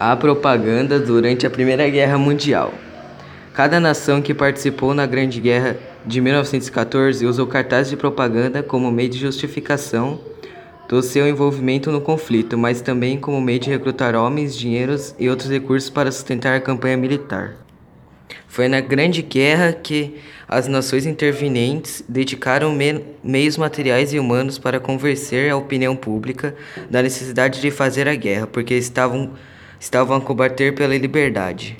A propaganda durante a Primeira Guerra Mundial. Cada nação que participou na Grande Guerra de 1914 usou cartazes de propaganda como meio de justificação do seu envolvimento no conflito, mas também como meio de recrutar homens, dinheiros e outros recursos para sustentar a campanha militar. Foi na Grande Guerra que as nações intervenientes dedicaram me meios materiais e humanos para convencer a opinião pública da necessidade de fazer a guerra, porque estavam estavam a combater pela liberdade